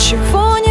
ничего не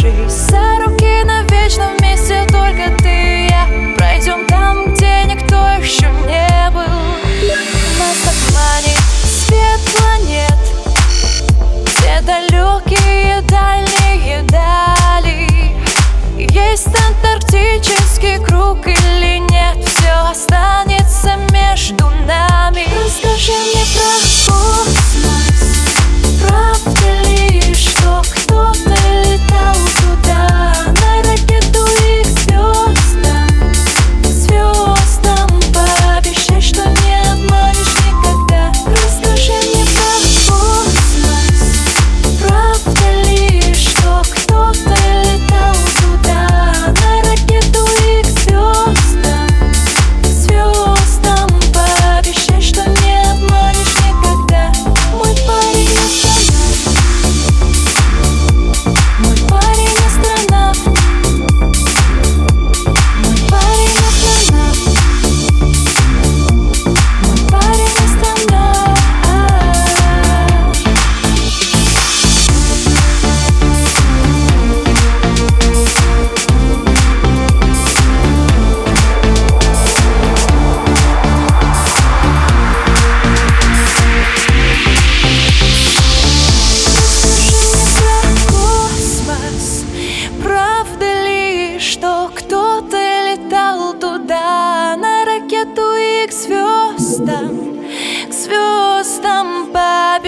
she said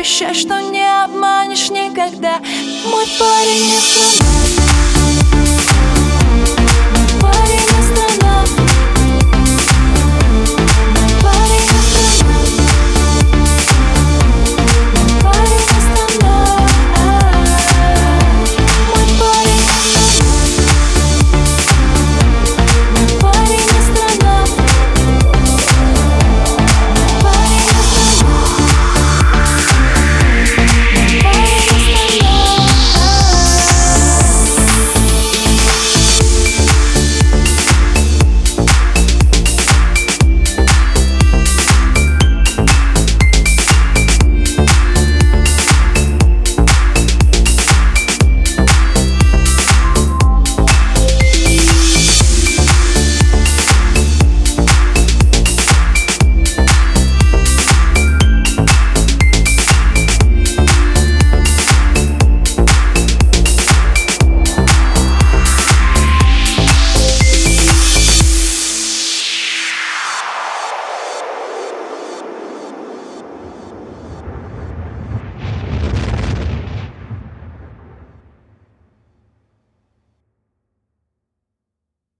Пообещай, что не обманешь никогда. Мой парень астронавт